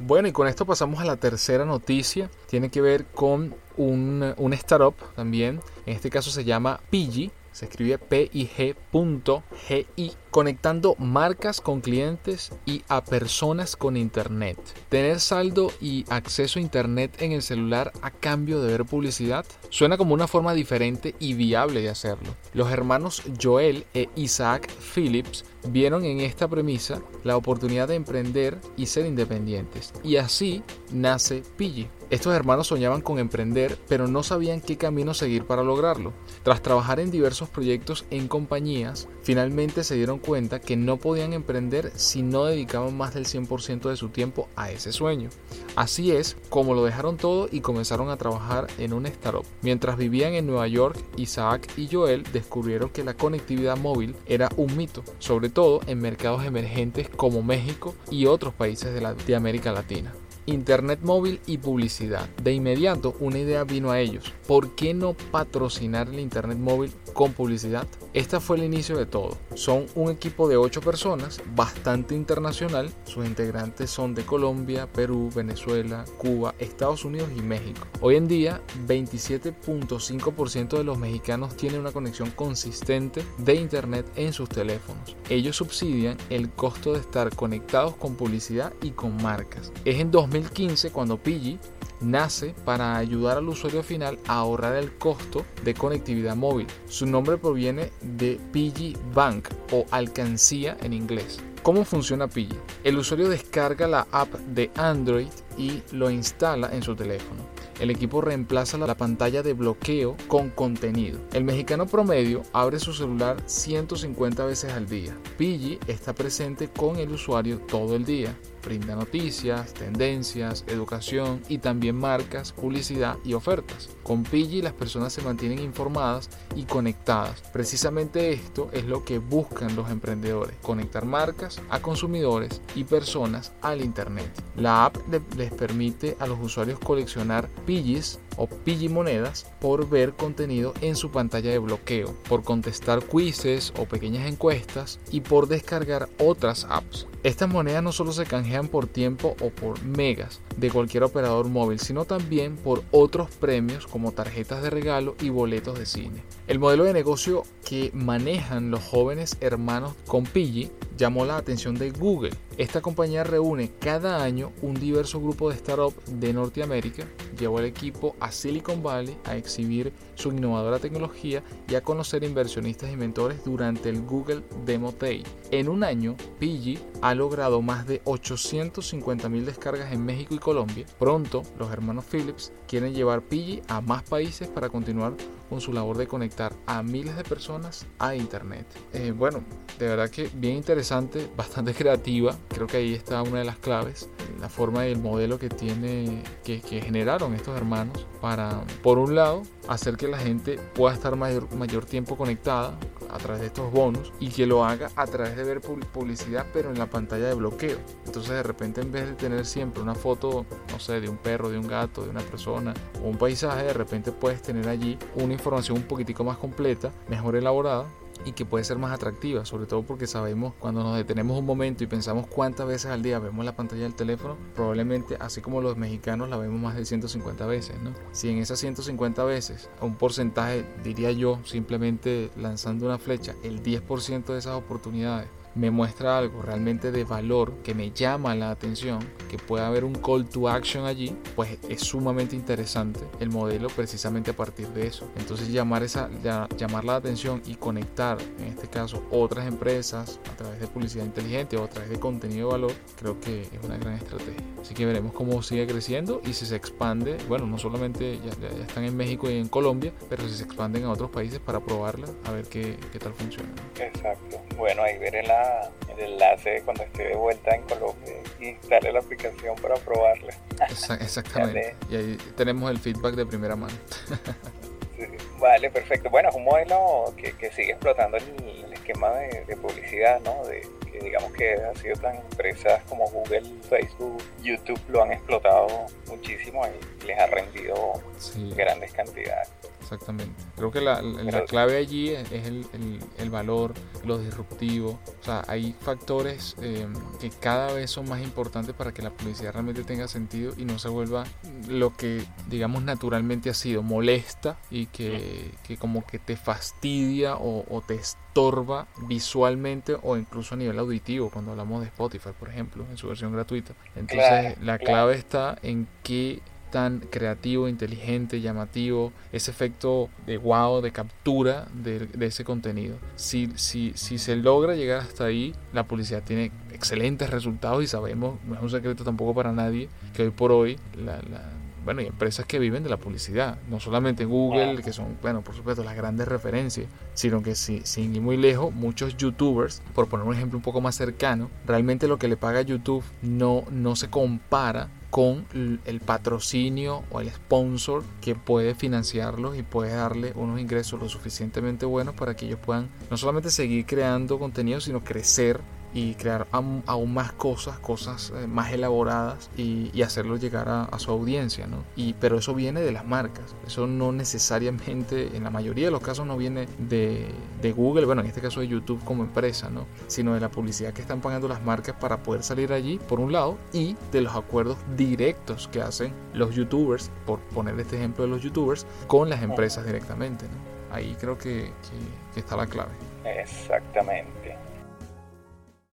Bueno, y con esto pasamos a la tercera noticia. Tiene que ver con un, un startup también. En este caso se llama Pigi. Se escribe PIG.GI conectando marcas con clientes y a personas con internet. Tener saldo y acceso a internet en el celular a cambio de ver publicidad suena como una forma diferente y viable de hacerlo. Los hermanos Joel e Isaac Phillips vieron en esta premisa la oportunidad de emprender y ser independientes. Y así nace Pigi. Estos hermanos soñaban con emprender, pero no sabían qué camino seguir para lograrlo. Tras trabajar en diversos proyectos en compañías, finalmente se dieron cuenta que no podían emprender si no dedicaban más del 100% de su tiempo a ese sueño. Así es como lo dejaron todo y comenzaron a trabajar en un startup. Mientras vivían en Nueva York, Isaac y Joel descubrieron que la conectividad móvil era un mito, sobre todo en mercados emergentes como México y otros países de, de América Latina. Internet móvil y publicidad. De inmediato una idea vino a ellos. ¿Por qué no patrocinar el Internet móvil con publicidad? Este fue el inicio de todo. Son un equipo de 8 personas, bastante internacional. Sus integrantes son de Colombia, Perú, Venezuela, Cuba, Estados Unidos y México. Hoy en día, 27.5% de los mexicanos tienen una conexión consistente de Internet en sus teléfonos. Ellos subsidian el costo de estar conectados con publicidad y con marcas. Es en 2015 cuando Pigi nace para ayudar al usuario final a ahorrar el costo de conectividad móvil. Su nombre proviene de Pigi Bank o alcancía en inglés. ¿Cómo funciona Pigi? El usuario descarga la app de Android y lo instala en su teléfono. El equipo reemplaza la pantalla de bloqueo con contenido. El mexicano promedio abre su celular 150 veces al día. Pigi está presente con el usuario todo el día brinda noticias, tendencias, educación y también marcas, publicidad y ofertas. Con Pigi las personas se mantienen informadas y conectadas. Precisamente esto es lo que buscan los emprendedores, conectar marcas a consumidores y personas al Internet. La app les permite a los usuarios coleccionar Pigis o Pigi monedas por ver contenido en su pantalla de bloqueo, por contestar quizzes o pequeñas encuestas y por descargar otras apps. Estas monedas no solo se canjean por tiempo o por megas de cualquier operador móvil, sino también por otros premios como tarjetas de regalo y boletos de cine. El modelo de negocio que manejan los jóvenes hermanos con Pigi llamó la atención de Google. Esta compañía reúne cada año un diverso grupo de startups de Norteamérica, llevó al equipo a Silicon Valley a exhibir su innovadora tecnología y a conocer inversionistas y mentores durante el Google Demo Day. En un año, Pigi ha logrado más de 850 mil descargas en México y Colombia. Pronto, los hermanos Phillips quieren llevar Pigi a más países para continuar con su labor de conectar a miles de personas a Internet. Eh, bueno, de verdad que bien interesante, bastante creativa. Creo que ahí está una de las claves, la forma y el modelo que tiene, que, generaron estos hermanos para, por un lado, hacer que la gente pueda estar mayor, mayor tiempo conectada a través de estos bonos y que lo haga a través de ver publicidad pero en la pantalla de bloqueo. Entonces de repente en vez de tener siempre una foto, no sé, de un perro, de un gato, de una persona o un paisaje, de repente puedes tener allí una información un poquitico más completa, mejor elaborada y que puede ser más atractiva, sobre todo porque sabemos cuando nos detenemos un momento y pensamos cuántas veces al día vemos la pantalla del teléfono, probablemente así como los mexicanos la vemos más de 150 veces, ¿no? Si en esas 150 veces, un porcentaje, diría yo, simplemente lanzando una flecha, el 10% de esas oportunidades me muestra algo realmente de valor que me llama la atención, que pueda haber un call to action allí, pues es sumamente interesante el modelo precisamente a partir de eso. Entonces llamar, esa, llamar la atención y conectar, en este caso, otras empresas a través de publicidad inteligente o a través de contenido de valor, creo que es una gran estrategia. Así que veremos cómo sigue creciendo y si se expande, bueno, no solamente ya, están en México y en Colombia, pero si se expanden a otros países para probarla, a ver qué, qué tal funciona. Exacto. Bueno, ahí veré la el enlace cuando esté de vuelta en Colombia y instale la aplicación para probarla. exactamente. y ahí tenemos el feedback de primera mano. vale, perfecto. Bueno, es un modelo que, sigue explotando el, esquema de, publicidad, ¿no? De, que digamos que ha sido tan empresas como Google, Facebook, YouTube lo han explotado muchísimo y les ha rendido grandes cantidades. Exactamente. Creo que la, clave allí es, el, valor, lo disruptivo. O sea, hay factores em, que cada vez son más importantes para que la publicidad realmente tenga sentido y no se vuelva lo que, digamos, naturalmente ha sido, molesta y que, como que te fastidia o, te estorba visualmente o incluso a nivel auditivo cuando hablamos de Spotify, por ejemplo, en su versión gratuita. Entonces, la clave está en que tan creativo, inteligente, llamativo, ese efecto de wow, de captura de, ese contenido. Si, si, si se logra llegar hasta ahí, la publicidad tiene excelentes resultados y sabemos, no es un secreto tampoco para nadie, que hoy por hoy la, bueno, hay empresas que viven de la publicidad, no solamente Google, que son, bueno, por supuesto, las grandes referencias, sino que si, sin ir muy lejos, muchos youtubers, por poner un ejemplo un poco más cercano, realmente lo que le paga YouTube no, no se compara con el patrocinio o el sponsor que puede financiarlos y puede darle unos ingresos lo suficientemente buenos para que ellos puedan no solamente seguir creando contenido, sino crecer y crear aún más cosas, cosas eh, más elaboradas y, hacerlo llegar a, su audiencia, ¿no? Y, pero eso viene de las marcas, eso no necesariamente, en la mayoría de los casos no viene de, de, Google, bueno, en este caso de YouTube como empresa, ¿no? Sino de la publicidad que están pagando las marcas para poder salir allí, por un lado, y de los acuerdos directos que hacen los youtubers, por poner este ejemplo de los youtubers, con las empresas directamente. Ahí creo que, que está la clave. Exactamente.